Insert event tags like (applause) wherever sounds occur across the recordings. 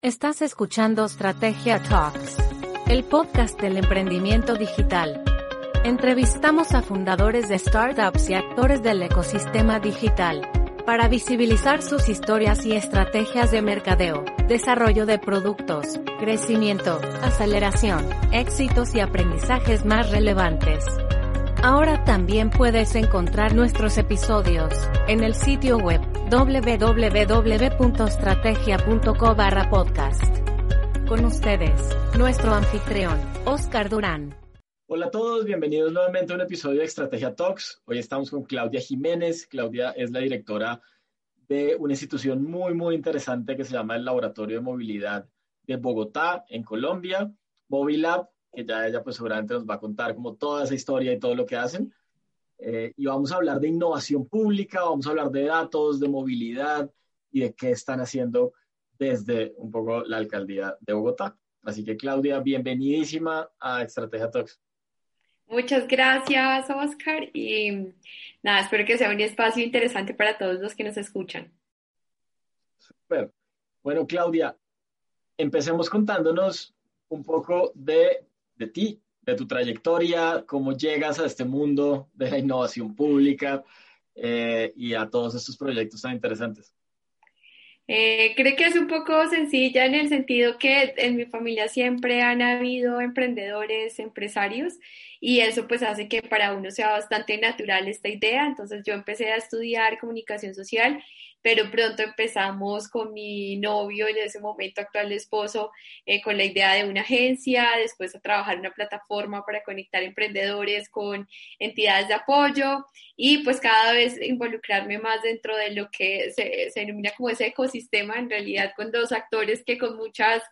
Estás escuchando Strategia Talks, el podcast del emprendimiento digital. Entrevistamos a fundadores de startups y actores del ecosistema digital para visibilizar sus historias y estrategias de mercadeo, desarrollo de productos, crecimiento, aceleración, éxitos y aprendizajes más relevantes. Ahora también puedes encontrar nuestros episodios en el sitio web www.strategia.co barra podcast. Con ustedes, nuestro anfitrión, Oscar Durán. Hola a todos, bienvenidos nuevamente a un episodio de Estrategia Talks. Hoy estamos con Claudia Jiménez. Claudia es la directora de una institución muy, muy interesante que se llama el Laboratorio de Movilidad de Bogotá, en Colombia, Movilab, que ya ella pues seguramente nos va a contar como toda esa historia y todo lo que hacen. Eh, y vamos a hablar de innovación pública, vamos a hablar de datos, de movilidad y de qué están haciendo desde un poco la alcaldía de Bogotá. Así que Claudia, bienvenidísima a Estrategia Talks. Muchas gracias, Oscar. Y nada, espero que sea un espacio interesante para todos los que nos escuchan. Super. Bueno, Claudia, empecemos contándonos un poco de, de ti, de tu trayectoria, cómo llegas a este mundo de la innovación pública eh, y a todos estos proyectos tan interesantes. Eh, creo que es un poco sencilla en el sentido que en mi familia siempre han habido emprendedores, empresarios, y eso pues hace que para uno sea bastante natural esta idea. Entonces yo empecé a estudiar comunicación social pero pronto empezamos con mi novio, en ese momento actual esposo, eh, con la idea de una agencia, después a trabajar una plataforma para conectar emprendedores con entidades de apoyo y pues cada vez involucrarme más dentro de lo que se, se denomina como ese ecosistema, en realidad con dos actores que con muchas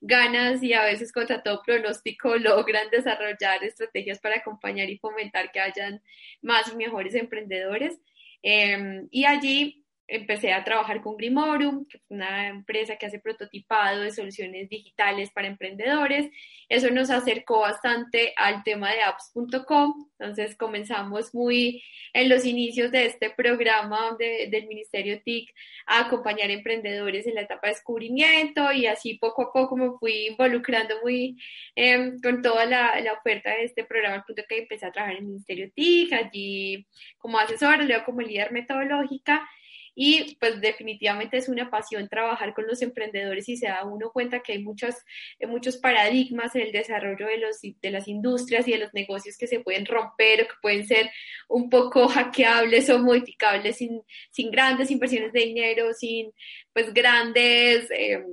ganas y a veces contra todo pronóstico (laughs) logran desarrollar estrategias para acompañar y fomentar que hayan más y mejores emprendedores. Em, y allí empecé a trabajar con Grimorum, que es una empresa que hace prototipado de soluciones digitales para emprendedores. Eso nos acercó bastante al tema de apps.com. Entonces comenzamos muy en los inicios de este programa del Ministerio TIC a acompañar emprendedores en la etapa de descubrimiento y así poco a poco me fui involucrando muy em, con toda la, la, oferta de este programa, al punto que empecé a trabajar en el Ministerio TIC, allí como asesora, luego como líder metodológica y pues definitivamente es una pasión trabajar con los emprendedores y se da uno cuenta que hay muchos, eh, muchos paradigmas en el desarrollo de, los, de las industrias y de los negocios que se pueden romper o que pueden ser un poco (laughs) hackeables o modificables sin, sin grandes inversiones de dinero, sin pues grandes... Eh,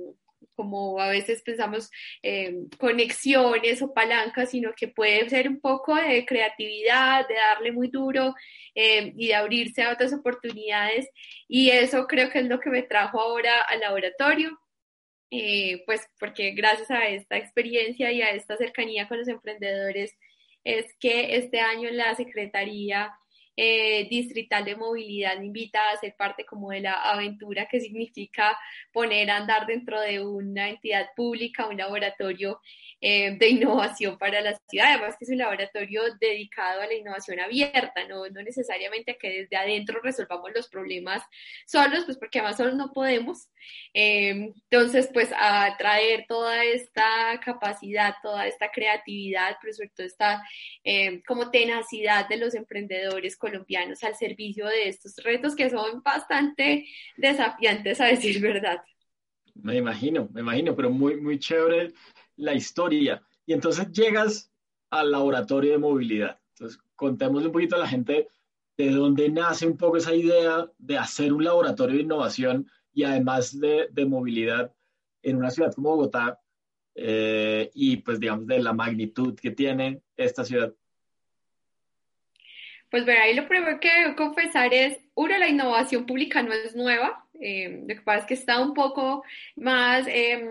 como a veces pensamos eh, conexiones o palancas, sino que puede ser un poco de creatividad, de darle muy duro eh, y de abrirse a otras oportunidades. Y eso creo que es lo que me trajo ahora al laboratorio. Eh, pues porque gracias a esta experiencia y a esta cercanía con los emprendedores es que este año la Secretaría eh, distrital de movilidad invita a ser parte como de la aventura que significa poner a andar dentro de una entidad pública, un laboratorio eh, de innovación para la ciudad, además que es un laboratorio dedicado a la innovación abierta, no, no necesariamente que desde adentro resolvamos los problemas solos, pues porque además solos no podemos. Eh, entonces, pues a traer toda esta capacidad, toda esta creatividad, pero sobre todo esta eh, como tenacidad de los emprendedores colombianos al servicio de estos retos que son bastante desafiantes, a decir verdad. Me imagino, me imagino, pero muy, muy chévere la historia. Y entonces llegas al laboratorio de movilidad. Entonces, contemos un poquito a la gente de dónde nace un poco esa idea de hacer un laboratorio de innovación y además de, de movilidad en una ciudad como Bogotá eh, y pues digamos de la magnitud que tiene esta ciudad. Pues ver, ahí lo primero que debo confesar es, uno, la innovación pública no es nueva, eh, lo que pasa es que está un poco más... Eh,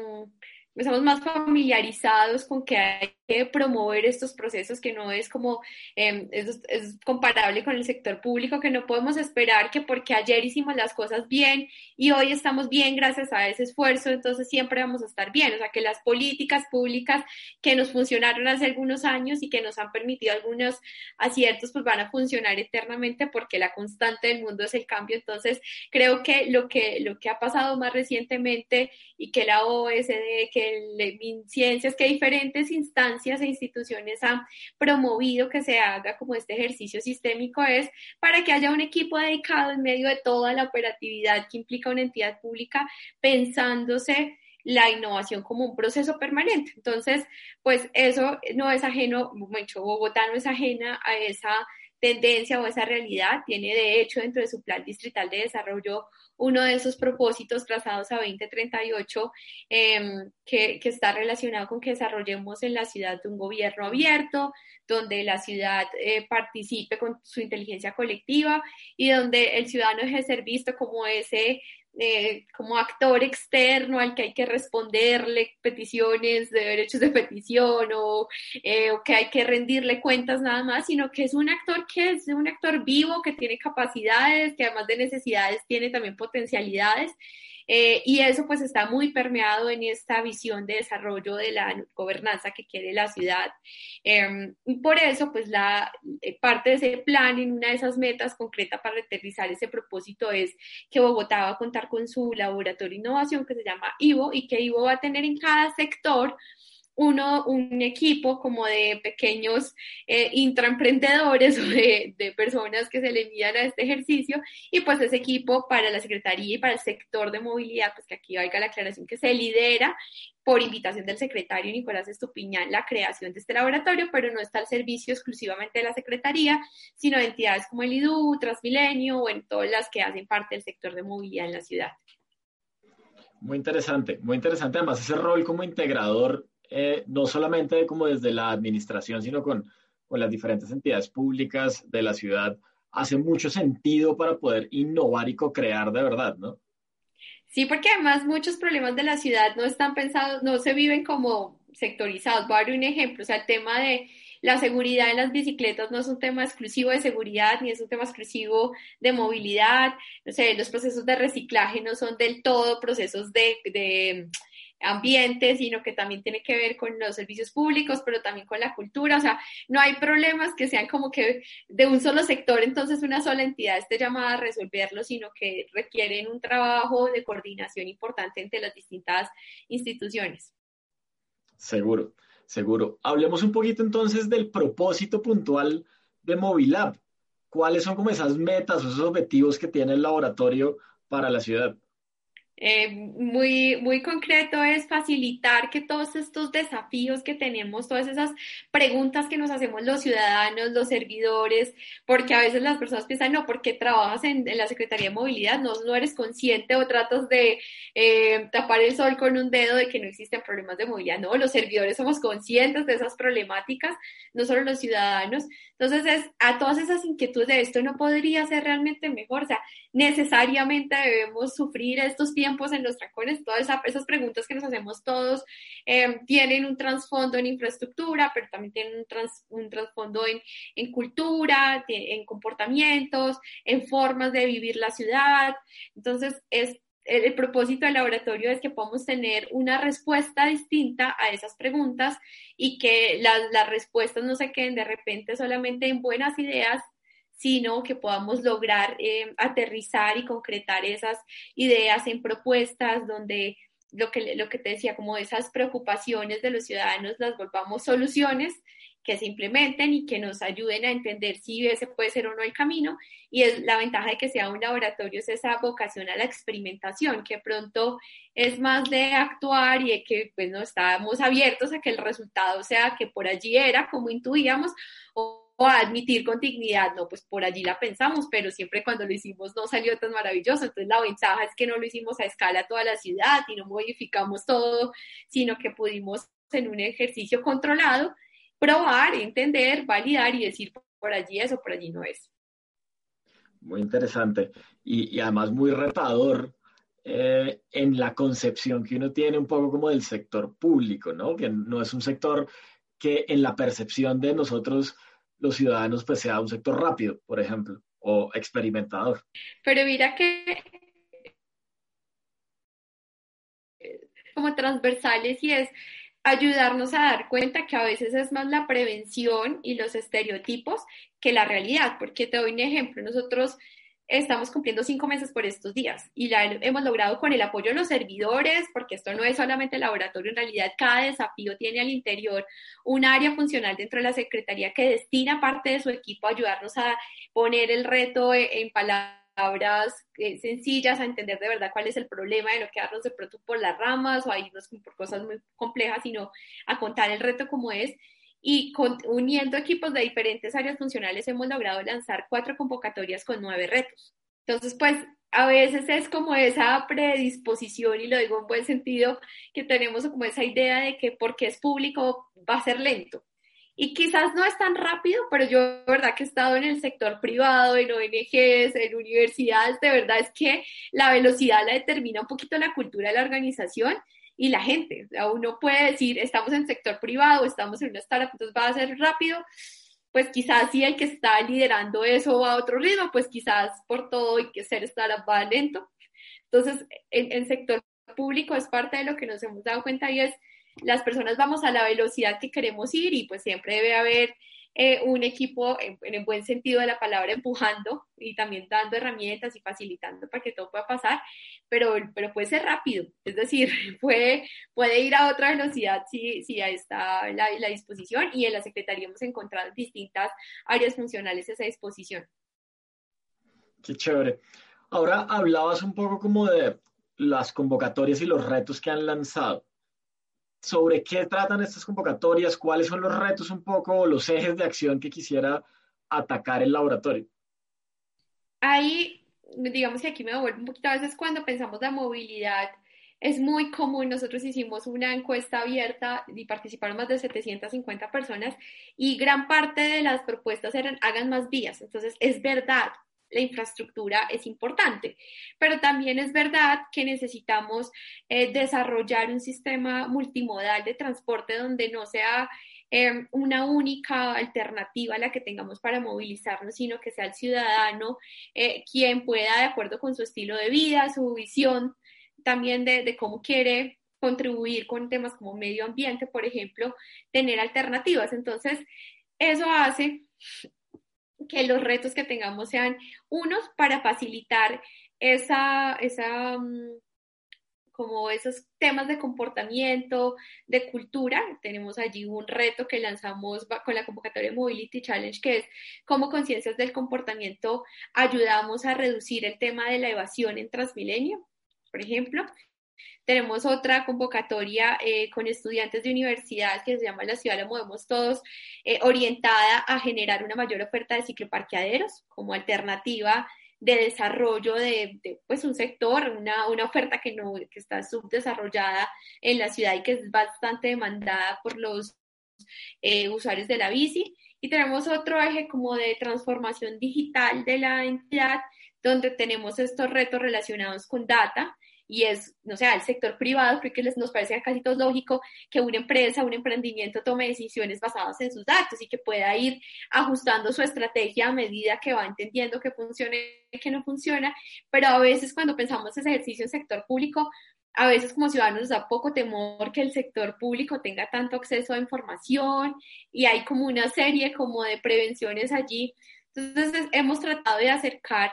estamos más familiarizados con que hay promover estos procesos, que no es como, em, es, comparable con el sector público, que no podemos esperar que porque ayer hicimos las cosas bien y hoy estamos bien gracias a ese esfuerzo, entonces siempre vamos a estar bien. O sea, que las políticas públicas que nos funcionaron hace algunos años y que nos han permitido algunos aciertos, pues van a funcionar eternamente porque la constante del mundo es el cambio. Entonces, creo que lo que, lo que ha pasado más recientemente y que la OSD, que el ciencias, que diferentes instancias e instituciones han promovido que se haga como este ejercicio sistémico es para que haya un equipo dedicado en medio de toda la operatividad que implica una entidad pública pensándose la innovación como un proceso permanente. Entonces, pues eso no es ajeno, mucho Bogotá no es ajena a esa tendencia o esa realidad. Tiene de hecho dentro de su plan distrital de desarrollo uno de esos propósitos trazados a 2038 em, que, que, está relacionado con que desarrollemos en la ciudad un gobierno abierto, donde la ciudad eh, participe con su inteligencia colectiva y donde el ciudadano deje de ser visto como ese eh, como actor externo al que hay que responderle peticiones de derechos de petición o, eh, o, que hay que rendirle cuentas nada más, sino que es un actor que es un actor vivo, que tiene capacidades, que además de necesidades tiene también potencialidades eh, y eso pues está muy permeado en esta visión de desarrollo de la gobernanza que quiere la ciudad. Em, y por eso pues la eh, parte de ese plan en una de esas metas concretas para aterrizar ese propósito es que Bogotá va a contar con su laboratorio de innovación que se llama IVO y que IVO va a tener en cada sector uno, un equipo como de pequeños eh, intraemprendedores (laughs) o de, de, personas que se le envían a este ejercicio y pues ese equipo para la Secretaría y para el sector de movilidad, pues que aquí valga la aclaración que se lidera por invitación del secretario Nicolás Estupiñán la creación de este laboratorio, pero no está al servicio exclusivamente de la Secretaría, sino de entidades como el IDU, Transmilenio o en todas las que hacen parte del sector de movilidad en la ciudad. Muy interesante, muy interesante además ese rol como integrador eh, no solamente como desde la administración, sino con, con las diferentes entidades públicas de la ciudad, hace mucho sentido para poder innovar y co-crear de verdad, ¿no? Sí, porque además muchos problemas de la ciudad no están pensados, no se viven como sectorizados. Voy a dar un ejemplo, o el tema de la seguridad en las bicicletas no es un tema exclusivo de seguridad ni es un tema exclusivo de movilidad. No sé, los procesos de reciclaje no son del todo procesos de ambiente, sino que también tiene que ver con los servicios públicos, pero también con la cultura. O sea, no hay problemas que sean como que de un solo sector, entonces una sola entidad esté llamada a resolverlo, sino que requieren un trabajo de coordinación importante entre las distintas instituciones. Seguro, seguro. Hablemos un poquito entonces del propósito puntual de Movilab. ¿Cuáles son como esas metas o esos objetivos que tiene el laboratorio para la ciudad? Eh, muy, muy concreto es facilitar que todos estos desafíos que tenemos, todas esas preguntas que nos hacemos los ciudadanos, los servidores, porque a veces las personas piensan, no, porque trabajas en, la Secretaría de Movilidad, no, no eres consciente o tratas de eh, tapar el sol con un dedo de que no existen problemas de movilidad. No, los servidores somos conscientes de esas problemáticas, no solo los ciudadanos. Entonces, es, a todas esas inquietudes de esto no podría ser realmente mejor, o sea, necesariamente debemos sufrir estos tiempos en los trancones, todas esas preguntas que nos hacemos todos eh, tienen un trasfondo en infraestructura, pero también tienen un, trasfondo en, cultura, en comportamientos, en formas de vivir la ciudad. Entonces, es el, propósito del laboratorio es que podamos tener una respuesta distinta a esas preguntas y que las, las respuestas no se queden de repente solamente en buenas ideas, sino que podamos lograr eh, aterrizar y concretar esas ideas en propuestas donde lo que, lo que te decía, como esas preocupaciones de los ciudadanos las volvamos soluciones que se implementen y que nos ayuden a entender si ese puede ser o no el camino. Y es la ventaja de que sea un laboratorio es esa vocación a la experimentación, que pronto es más de actuar y de que pues no estábamos abiertos a que el resultado sea que por allí era como intuíamos admitir con dignidad, no, pues por allí la pensamos, pero siempre cuando lo hicimos no salió tan maravilloso. Entonces la ventaja es que no lo hicimos a escala toda la ciudad y no modificamos todo, sino que pudimos en un ejercicio controlado probar, entender, validar y decir por allí eso, por allí no es. muy interesante y, además muy retador eh, en la concepción que uno tiene un poco como del sector público, ¿no? Que no es un sector que en la percepción de nosotros los ciudadanos pues sea un sector rápido, por ejemplo, o experimentador. Pero mira que como transversales y es ayudarnos a dar cuenta que a veces es más la prevención y los estereotipos que la realidad, porque te doy un ejemplo, nosotros estamos cumpliendo cinco meses por estos días y la hemos logrado con el apoyo de los servidores, porque esto no es solamente laboratorio, en realidad cada desafío tiene al interior un área funcional dentro de la Secretaría que destina parte de su equipo a ayudarnos a poner el reto en palabras palabras eh, sencillas a entender de verdad cuál es el problema, de no quedarnos de pronto por las ramas o a irnos por cosas muy complejas, sino a contar el reto como es. Y uniendo equipos de diferentes áreas funcionales hemos logrado lanzar cuatro convocatorias con nueve retos. Entonces, pues a veces es como esa predisposición, y lo digo en buen sentido, que tenemos como esa idea de que porque es público va a ser lento. Y quizás no es tan rápido, pero yo, de verdad, que he estado en el sector privado, en ONGs, en universidades, de verdad es que la velocidad la determina un poquito la cultura de la organización y la gente. O sea, uno puede decir, estamos en sector privado, estamos en una startup, entonces va a ser rápido. Pues quizás si el que está liderando eso va a otro ritmo, pues quizás por todo y que ser startup va lento. Entonces, en el sector público es parte de lo que nos hemos dado cuenta y es las personas vamos a la velocidad que queremos ir y pues siempre debe haber eh, un equipo en, el buen sentido de la palabra empujando y también dando herramientas y facilitando para que todo pueda pasar, pero, pero puede ser rápido, es decir, (laughs) puede, puede ir a otra velocidad si, si está la, la disposición y en la Secretaría hemos encontrado distintas áreas funcionales a esa disposición. Qué chévere. Ahora hablabas un poco como de las convocatorias y los retos que han lanzado sobre qué tratan estas convocatorias, cuáles son los retos un poco, los ejes de acción que quisiera atacar el laboratorio. Ahí, digamos que aquí me devuelvo un poquito a veces cuando pensamos la movilidad. Es muy común, nosotros hicimos una encuesta abierta y participaron más de 750 personas y gran parte de las propuestas eran hagan más vías. Entonces, es verdad, la infraestructura es importante, pero también es verdad que necesitamos eh, desarrollar un sistema multimodal de transporte donde no sea em, una única alternativa a la que tengamos para movilizarnos, sino que sea el ciudadano eh, quien pueda, de acuerdo con su estilo de vida, su visión también de, de cómo quiere contribuir con temas como medio ambiente, por ejemplo, tener alternativas. Entonces, eso hace que los retos que tengamos sean unos para facilitar esa, esa mm, como esos temas de comportamiento, de cultura. Tenemos allí un reto que lanzamos con la convocatoria Mobility Challenge, que es cómo conciencias del comportamiento ayudamos a reducir el tema de la evasión en Transmilenio, por ejemplo. Tenemos otra convocatoria eh, con estudiantes de universidad que se llama La ciudad la movemos todos, eh, orientada a generar una mayor oferta de cicloparqueaderos como alternativa de desarrollo de, pues un sector, una, una, oferta que, no, que está subdesarrollada en la ciudad y que es bastante demandada por los eh, usuarios de la bici. Y tenemos otro eje como de transformación digital de la entidad, donde tenemos estos retos relacionados con data, y es, no sé, el sector privado, creo que les, nos parece casi todo lógico que una empresa, un emprendimiento tome decisiones basadas en sus datos y que pueda ir ajustando su estrategia a medida que va entendiendo que funciona y que no funciona, pero a veces cuando pensamos ese ejercicio en sector público, a veces como ciudadanos nos da poco temor que el sector público tenga tanto acceso a información y hay como una serie como de prevenciones allí. Entonces hemos tratado de acercar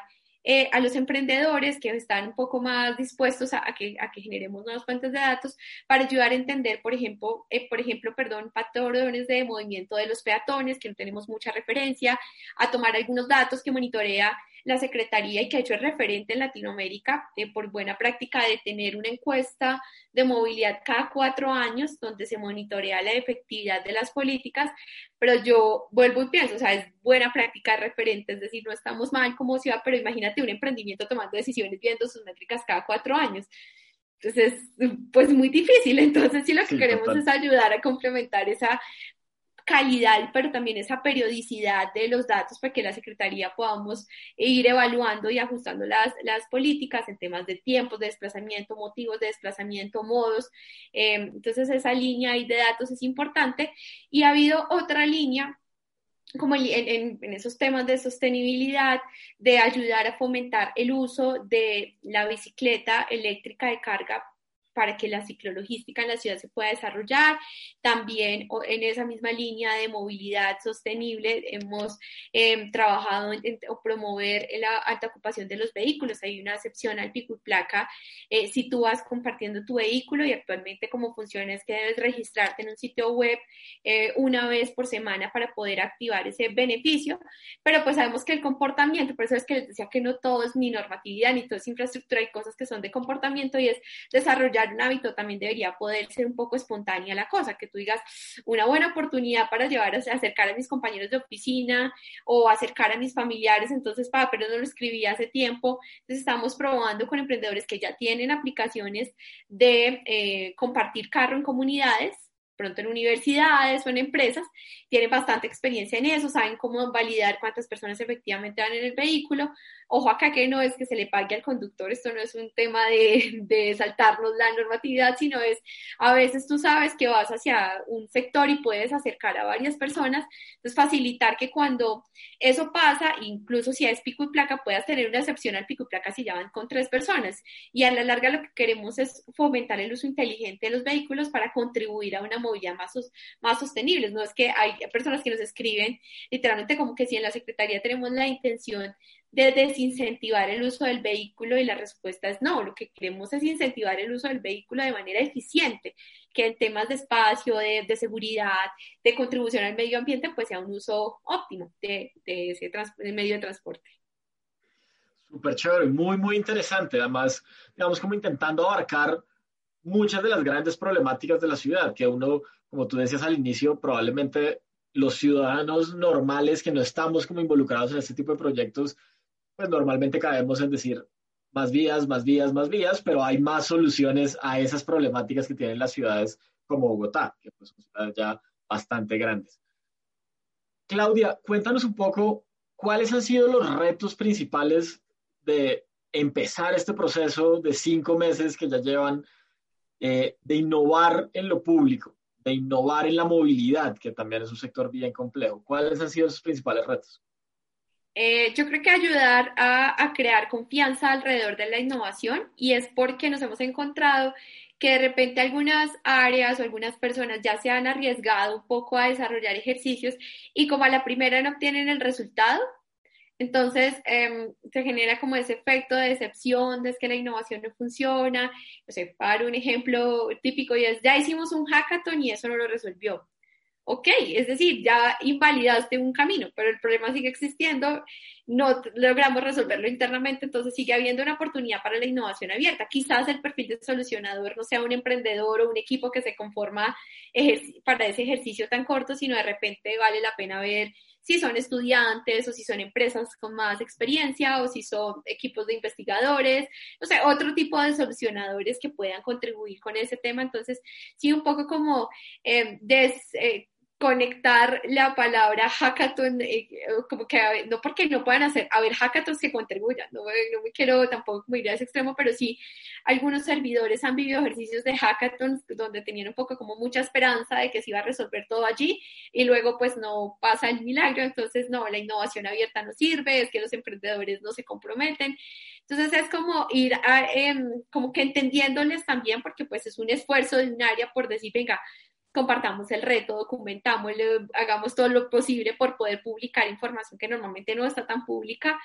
eh, a los emprendedores que están un poco más dispuestos a, que, a que generemos nuevas fuentes de datos para ayudar a entender, por ejemplo, eh, por ejemplo, perdón, patrones de movimiento de los peatones, que no tenemos mucha referencia, a tomar algunos datos que monitorea la Secretaría y que ha hecho el referente en Latinoamérica eh, por buena práctica de tener una encuesta de movilidad cada cuatro años donde se monitorea la efectividad de las políticas, pero yo vuelvo y pienso, o sea, es buena práctica de referente, es decir, no estamos mal como ciudad, pero imagínate un emprendimiento tomando decisiones viendo sus métricas cada cuatro años. Entonces, pues muy difícil. (laughs) Entonces, sí, lo que queremos es ayudar a complementar esa calidad, pero también esa periodicidad de los datos para que la Secretaría podamos ir evaluando y ajustando las, las políticas en temas de tiempos de desplazamiento, motivos de desplazamiento, modos. Eh, entonces, esa línea ahí de datos es importante. Y ha habido otra línea como en, en, esos temas de sostenibilidad, de ayudar a fomentar el uso de la bicicleta eléctrica de carga para que la ciclologística en la ciudad se pueda desarrollar. También en esa misma línea de movilidad sostenible hemos em, trabajado en, promover la alta ocupación de los vehículos. Hay una excepción al pico y placa eh, si tú vas compartiendo tu vehículo y actualmente como funciona es que debes registrarte en un sitio web eh, una vez por semana para poder activar ese beneficio. Pero pues sabemos que el comportamiento, por eso es que les decía que no todo es ni normatividad ni todo es infraestructura, hay cosas que son de comportamiento y es desarrollar un hábito también debería poder ser un poco espontánea la cosa, que tú digas una buena oportunidad para llevar a acercar a mis compañeros de oficina o acercar a mis familiares, entonces, para, pero no lo escribí hace tiempo, entonces estamos probando con emprendedores que ya tienen aplicaciones de eh, compartir carro en comunidades pronto en universidades o en empresas, tienen bastante experiencia en eso, saben cómo validar cuántas personas efectivamente van en el vehículo, Ojo acá que no es que se le pague al conductor, esto no es un tema de, de saltarnos la normatividad, sino es a veces tú sabes que vas hacia un sector y puedes acercar a varias personas, entonces facilitar que cuando eso pasa, incluso si es pico y placa, puedas tener una excepción al pico y placa si ya van con tres personas. Y a la larga lo que queremos es fomentar el uso inteligente de los vehículos para contribuir a una movilidad más, más sostenible. No es que hay personas que nos escriben literalmente como que si en la Secretaría tenemos la intención de desincentivar el uso del vehículo y la respuesta es no, lo que queremos es incentivar el uso del vehículo de manera eficiente, que en temas de espacio, de, seguridad, de contribución al medio ambiente, pues sea un uso óptimo de, ese medio de transporte. Súper chévere, muy, muy interesante. Además, digamos, como intentando abarcar muchas de las grandes problemáticas de la ciudad, que uno, como tú decías al inicio, probablemente los ciudadanos normales que no estamos como involucrados en este tipo de proyectos, pues normalmente caemos en decir más vías, más vías, más vías, pero hay más soluciones a esas problemáticas que tienen las ciudades como Bogotá, que pues son ciudades ya bastante grandes. Claudia, cuéntanos un poco cuáles han sido los retos principales de empezar este proceso de cinco meses que ya llevan eh, de innovar en lo público, de innovar en la movilidad, que también es un sector bien complejo. ¿Cuáles han sido sus principales retos? Eh, yo creo que ayudar a, crear confianza alrededor de la innovación y es porque nos hemos encontrado que de repente algunas áreas o algunas personas ya se han arriesgado un poco a desarrollar ejercicios y como a la primera no obtienen el resultado, entonces em, se genera como ese efecto de decepción, de que la innovación no funciona. No sé, para un ejemplo típico y es, ya hicimos un hackathon y eso no lo resolvió ok, es decir, ya invalidaste un camino, pero el problema sigue existiendo, no logramos resolverlo internamente, entonces sigue habiendo una oportunidad para la innovación abierta. Quizás el perfil de solucionador no sea un emprendedor o un equipo que se conforma para ese ejercicio tan corto, sino de repente vale la pena ver si son estudiantes o si son empresas con más experiencia o si son equipos de investigadores, o sea, otro tipo de solucionadores que puedan contribuir con ese tema. Entonces, sí, un poco como eh, des, eh, conectar la palabra hackathon, eh, como que no porque no puedan hacer, a ver, hackathons que contribuyan, no, no, me quiero tampoco ir a ese extremo, pero sí, algunos servidores han vivido ejercicios de hackathons donde tenían un poco como mucha esperanza de que se iba a resolver todo allí y luego pues no pasa el milagro, entonces no, la innovación abierta no sirve, es que los emprendedores no se comprometen. Entonces es como ir a, em, como que entendiéndoles también, porque pues es un esfuerzo de un área por decir, venga, compartamos el reto, documentamos, hagamos todo lo posible por poder publicar información que normalmente no está tan pública,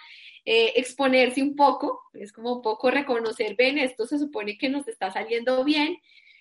eh, exponerse un poco, es como un poco reconocer, ven, esto se supone que nos está saliendo bien,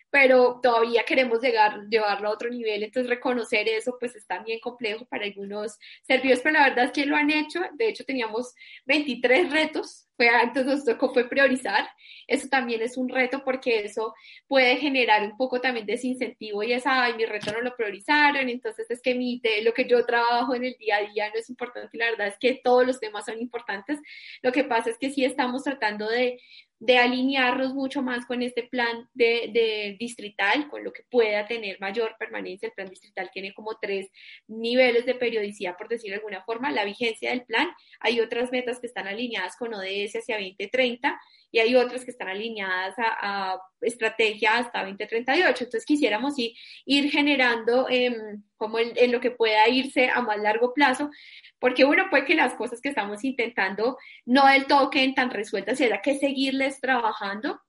pero todavía queremos llegar, llevarlo a otro nivel, entonces reconocer eso pues está bien complejo para algunos servidores, pero la verdad es que lo han hecho, de hecho teníamos 23 retos, fue antes nos tocó fue priorizar, eso también es un reto porque eso puede generar un poco también desincentivo y es, ay, mi reto no lo priorizaron, entonces es que mi, lo que yo trabajo en el día a día no es importante y la verdad es que todos los temas son importantes, lo que pasa es que sí estamos tratando de de alinearnos mucho más con este plan de, de, distrital, con lo que pueda tener mayor permanencia. El plan distrital tiene como tres niveles de periodicidad, por decirlo de alguna forma. La vigencia del plan, hay otras metas que están alineadas con ODS hacia 2030 y hay otras que están alineadas a, estrategia hasta 2038. Entonces quisiéramos ir, generando em, como en, lo que pueda irse a más largo plazo, porque uno puede que las cosas que estamos intentando no del todo queden tan resueltas y hay que seguirles trabajando.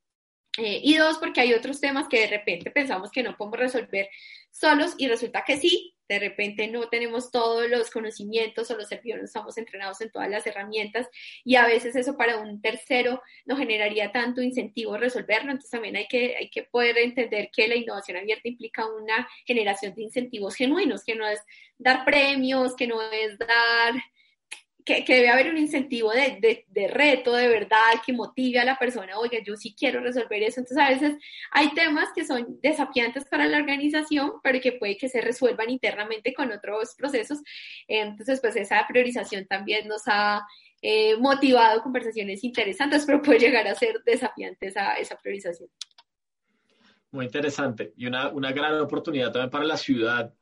Eh, y dos, porque hay otros temas que de repente pensamos que no podemos resolver solos y resulta que sí, de repente no tenemos todos los conocimientos o los servidores no estamos entrenados en todas las herramientas y a veces eso para un tercero no generaría tanto incentivo resolverlo, entonces también hay que, hay que poder entender que la innovación abierta implica una generación de incentivos genuinos, que no es dar premios, que no es dar que, debe haber un incentivo de, de, reto, de verdad, que motive a la persona, oiga, yo sí quiero resolver eso. Entonces, a veces hay temas que son desafiantes para la organización, pero que puede que se resuelvan internamente con otros procesos. Entonces, pues esa priorización también nos ha eh, motivado conversaciones interesantes, pero puede llegar a ser desafiante esa, esa priorización. Muy interesante y una, una gran oportunidad también para la ciudad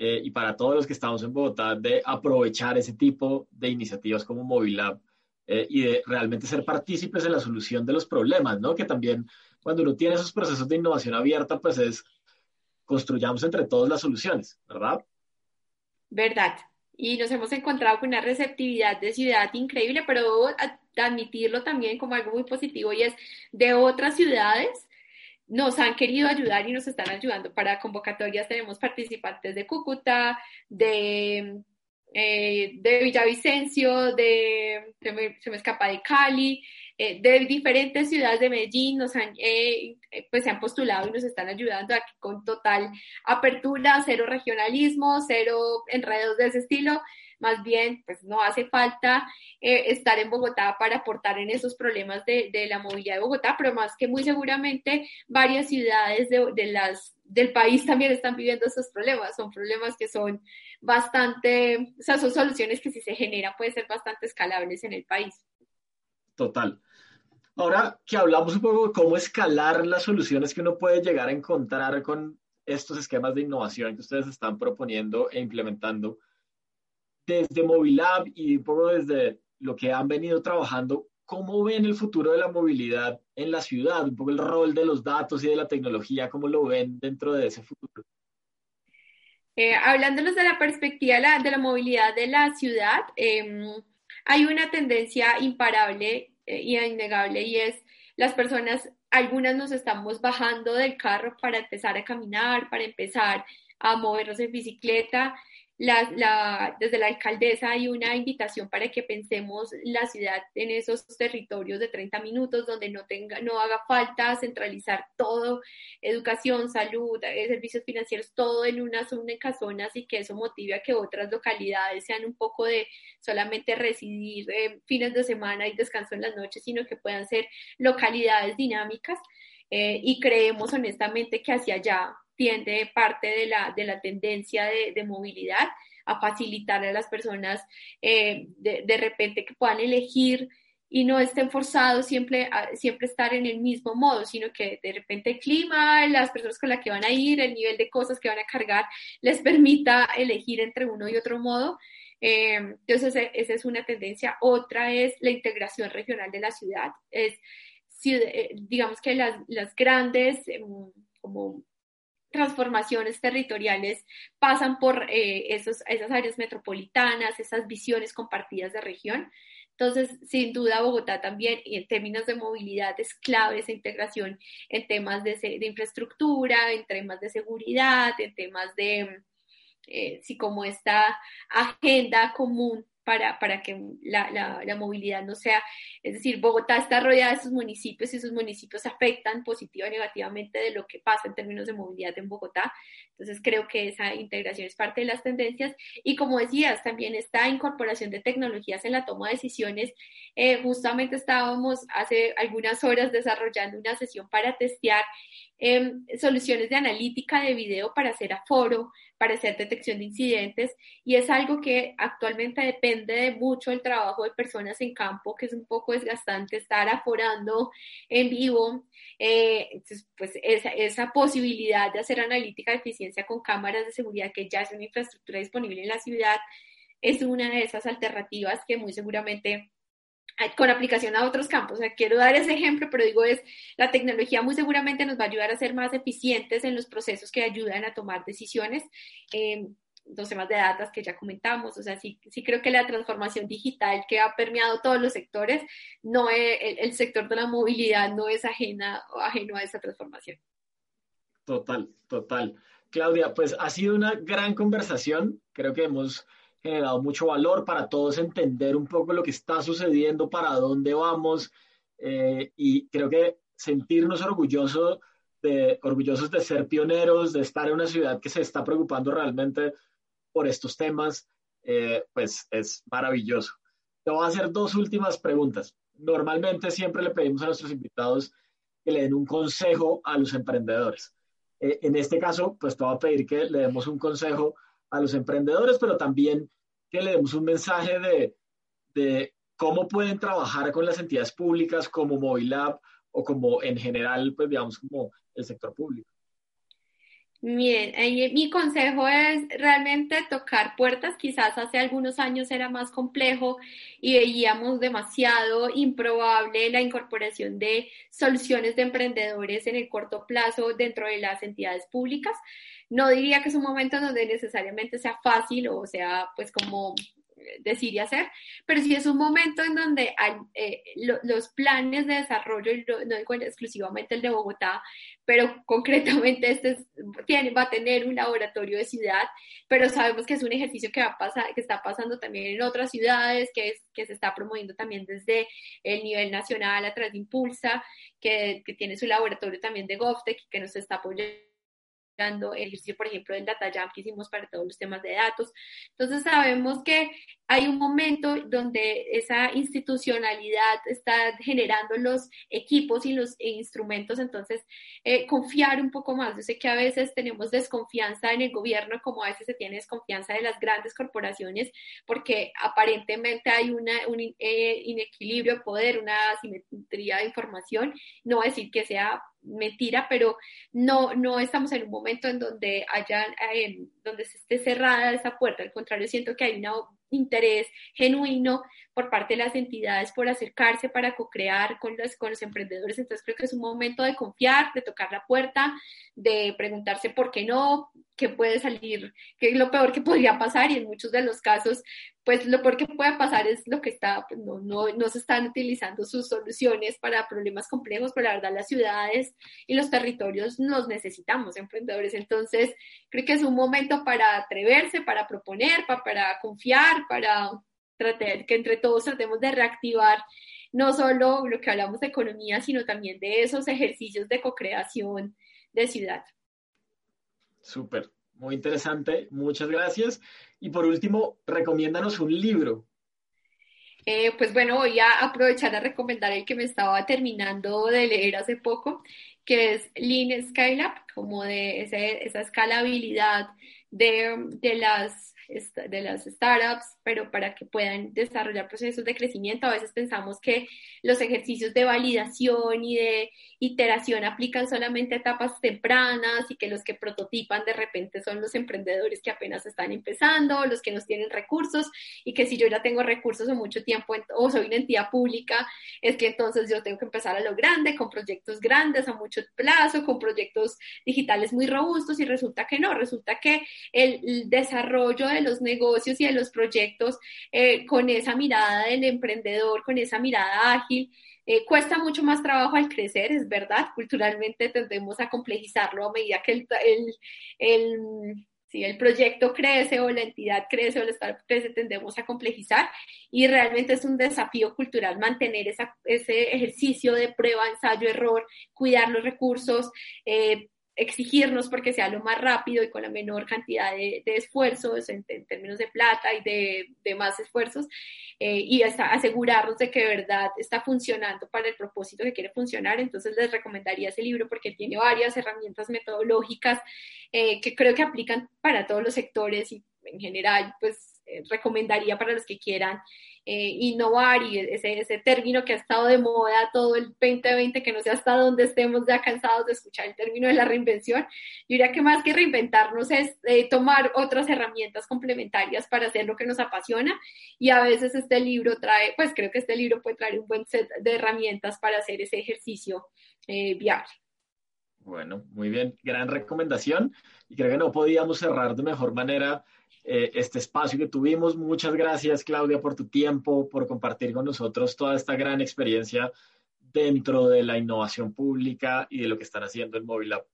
eh, y para todos los que estamos en Bogotá de aprovechar ese tipo de iniciativas como Movilab eh, y de realmente ser partícipes en la solución de los problemas, ¿no? Que también cuando uno tiene esos procesos de innovación abierta, pues es construyamos entre todos las soluciones, ¿verdad? Verdad. Y nos hemos encontrado con una receptividad de ciudad increíble, pero admitirlo también como algo muy positivo y es de otras ciudades nos han querido ayudar y nos están ayudando para convocatorias. Tenemos participantes de Cúcuta, de, eh, de Villavicencio, de, se me, escapa de Cali, eh, de diferentes ciudades de Medellín, nos han, eh, pues se han postulado y nos están ayudando aquí con total apertura, cero regionalismo, cero enredos de ese estilo más bien pues no hace falta eh, estar en Bogotá para aportar en esos problemas de, la movilidad de Bogotá, pero más que muy seguramente varias ciudades de, las, del país también están viviendo esos problemas, son problemas que son bastante, o sea, son soluciones que si se genera pueden ser bastante escalables en el país. Total. Ahora que hablamos un poco de cómo escalar las soluciones que uno puede llegar a encontrar con estos esquemas de innovación que ustedes están proponiendo e implementando, desde Movilab y desde lo que han venido trabajando, ¿cómo ven el futuro de la movilidad en la ciudad? Un poco el rol de los datos y de la tecnología, ¿cómo lo ven dentro de ese futuro? Eh, hablándonos de la perspectiva de la, movilidad de la ciudad, em, hay una tendencia imparable eh, y innegable y es las personas, algunas nos estamos bajando del carro para empezar a caminar, para empezar a movernos en bicicleta la, desde la alcaldesa hay una invitación para que pensemos la ciudad en esos territorios de 30 minutos donde no, tenga, no haga falta centralizar todo, educación, salud, eh, servicios financieros, todo en unas únicas zonas y que eso motive a que otras localidades sean un poco de solamente residir eh, fines de semana y descanso en las noches, sino que puedan ser localidades dinámicas. Eh, y creemos honestamente que hacia allá tiende parte de la, de la tendencia de, movilidad a facilitar a las personas eh, de, repente que puedan elegir y no estén forzados siempre a siempre estar en el mismo modo, sino que de repente el clima, las personas con las que van a ir, el nivel de cosas que van a cargar, les permita elegir entre uno y otro modo. Eh, entonces, e, esa es una tendencia. Otra es la integración regional de la ciudad. Es, eh, digamos que las, las grandes em, como transformaciones territoriales pasan por eh, esos, esas áreas metropolitanas, esas visiones compartidas de región. Entonces, sin duda, Bogotá también, y en términos de movilidad, es clave esa integración en temas de, de infraestructura, en temas de seguridad, en temas de, eh, si como esta agenda común para, para que la, la, movilidad no sea, es decir, Bogotá está rodeada de sus municipios y sus municipios afectan positiva o negativamente de lo que pasa en términos de movilidad en Bogotá. Entonces creo que esa integración es parte de las tendencias y como decías, también esta incorporación de tecnologías en la toma de decisiones. Eh, justamente estábamos hace algunas horas desarrollando una sesión para testear Em, soluciones de analítica de video para hacer aforo, para hacer detección de incidentes y es algo que actualmente depende de mucho el trabajo de personas en campo, que es un poco desgastante estar aforando en vivo. Eh, pues esa, esa posibilidad de hacer analítica de eficiencia con cámaras de seguridad, que ya es una infraestructura disponible en la ciudad, es una de esas alternativas que muy seguramente con aplicación a otros campos. O sea, quiero dar ese ejemplo, pero digo, es la tecnología muy seguramente nos va a ayudar a ser más eficientes en los procesos que ayudan a tomar decisiones. Eh, los temas de datos que ya comentamos, o sea, sí, sí creo que la transformación digital que ha permeado todos los sectores, no es, el, sector de la movilidad no es ajena o ajeno a esa transformación. Total, total. Claudia, pues ha sido una gran conversación, creo que hemos generado mucho valor para todos entender un poco lo que está sucediendo, para dónde vamos eh, y creo que sentirnos orgullosos de, orgullosos de ser pioneros, de estar en una ciudad que se está preocupando realmente por estos temas, eh, pues es maravilloso. Te voy a hacer dos últimas preguntas. Normalmente siempre le pedimos a nuestros invitados que le den un consejo a los emprendedores. Eh, en este caso, pues te voy a pedir que le demos un consejo a los emprendedores, pero también que le demos un mensaje de, de cómo pueden trabajar con las entidades públicas como Movilab o como en general, pues digamos, como el sector público. Bien, mi consejo es realmente tocar puertas. Quizás hace algunos años era más complejo y veíamos demasiado improbable la incorporación de soluciones de emprendedores en el corto plazo dentro de las entidades públicas. No diría que es un momento donde necesariamente sea fácil o sea pues como decir y hacer, pero sí es un momento en donde eh, los planes de desarrollo, no digo exclusivamente el de Bogotá, pero (laughs) concretamente este tiene, va a tener un laboratorio de ciudad, pero sabemos que es un ejercicio que, va a pasar, que está pasando también en otras ciudades, que, es, que se está promoviendo también desde el nivel nacional a través de Impulsa, que, que tiene su laboratorio también de GovTech, que nos está apoyando el ejercicio, por ejemplo, del Data Jam que hicimos para todos los temas de datos. Entonces sabemos que hay un momento donde esa institucionalidad está generando los equipos y los instrumentos, entonces eh, confiar un poco más. Yo sé que a veces tenemos desconfianza en el gobierno, como a veces se tiene desconfianza de las grandes corporaciones, porque aparentemente hay una, un eh, inequilibrio de poder, una asimetría de información. No decir que sea mentira, pero no, no estamos en un momento en donde haya, donde se esté cerrada esa puerta. Al contrario, siento que hay un interés genuino por parte de las entidades por acercarse para co-crear con los, con los emprendedores. Entonces creo que es un momento de confiar, de tocar la puerta, de preguntarse por qué no, qué puede salir, qué es lo peor que podría pasar y en muchos de los casos, pues lo peor que puede pasar es lo que está, pues, no, no, no se están utilizando sus soluciones para problemas complejos, pero la verdad las ciudades y los territorios los necesitamos, emprendedores. Entonces creo que es un momento para atreverse, para proponer, para, para confiar, para tratar, que entre todos tratemos de reactivar no solo lo que hablamos de economía, sino también de esos ejercicios de co-creación de ciudad. Súper, muy interesante, muchas gracias. Y por último, recomiéndanos un libro. Eh, pues bueno, voy a aprovechar a recomendar el que me estaba terminando de leer hace poco, que es Lean Scale como de esa escalabilidad de, de las de las startups, pero para que puedan desarrollar procesos de crecimiento. A veces pensamos que los ejercicios de validación y de iteración aplican solamente a etapas tempranas y que los que prototipan de repente son los emprendedores que apenas están empezando, los que nos tienen recursos y que si yo ya tengo recursos o mucho tiempo o soy una entidad pública, es que entonces yo tengo que empezar a lo grande, con proyectos grandes a mucho plazo, con proyectos digitales muy robustos y resulta que no, resulta que el desarrollo de los negocios y de los proyectos eh, con esa mirada del emprendedor, con esa mirada ágil. Eh, cuesta mucho más trabajo al crecer, es verdad, culturalmente tendemos a complejizarlo a medida que el, el, si el proyecto crece o la entidad crece o el Estado crece, tendemos a complejizar y realmente es un desafío cultural mantener ese ejercicio de prueba, ensayo, error, cuidar los recursos, eh, exigirnos porque sea lo más rápido y con la menor cantidad de, esfuerzos en, términos de plata y de, de más esfuerzos eh, y hasta asegurarnos de que de verdad está funcionando para el propósito que quiere funcionar. Entonces les recomendaría ese libro porque tiene varias herramientas metodológicas eh, que creo que aplican para todos los sectores y en general pues recomendaría para los que quieran eh, innovar y ese, ese término que ha estado de moda todo el 2020, que no sé hasta dónde estemos ya cansados de escuchar el término de la reinvención. Yo diría que más que reinventarnos es eh, tomar otras herramientas complementarias para hacer lo que nos apasiona y a veces este libro trae, pues creo que este libro puede traer un buen set de herramientas para hacer ese ejercicio eh, viable. Bueno, muy bien, gran recomendación y creo que no podíamos cerrar de mejor manera eh, este espacio que tuvimos. Muchas gracias, Claudia, por tu tiempo, por compartir con nosotros toda esta gran experiencia dentro de la innovación pública y de lo que están haciendo en Lab.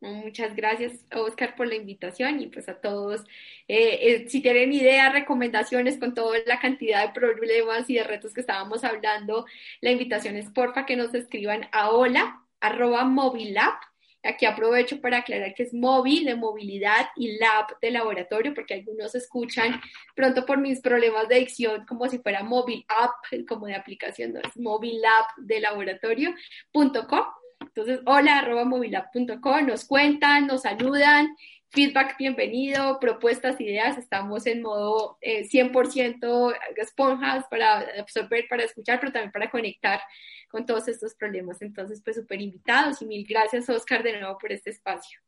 Muchas gracias, Oscar, por la invitación y pues a todos. Eh, eh, si tienen ideas, recomendaciones con toda la cantidad de problemas y de retos que estábamos hablando, la invitación es porfa que nos escriban a hola arroba mobilab Aquí aprovecho para aclarar que es móvil de movilidad y lab de laboratorio, porque algunos escuchan pronto por mis problemas de dicción como si fuera móvil app, como de aplicación, no es móvil lab de laboratorio.com. Entonces, hola arroba movilab.com, nos cuentan, nos saludan, feedback bienvenido, propuestas, ideas, estamos en modo 100% eh, esponjas para absorber, para escuchar, pero también para conectar con todos estos problemas. Entonces, pues súper invitados y mil gracias, Oscar, de nuevo por este espacio.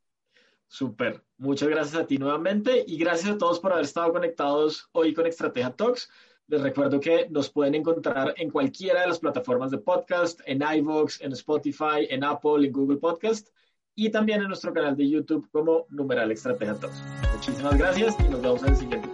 Súper, muchas gracias a ti nuevamente y gracias a todos por haber estado conectados hoy con Estrategia Talks. Les recuerdo que nos pueden encontrar en cualquiera de las plataformas de podcast, en iVoox, en Spotify, en Apple, en Google Podcast y también en nuestro canal de YouTube como Numeral Estrategia Talks. Muchísimas gracias y nos vemos en el siguiente.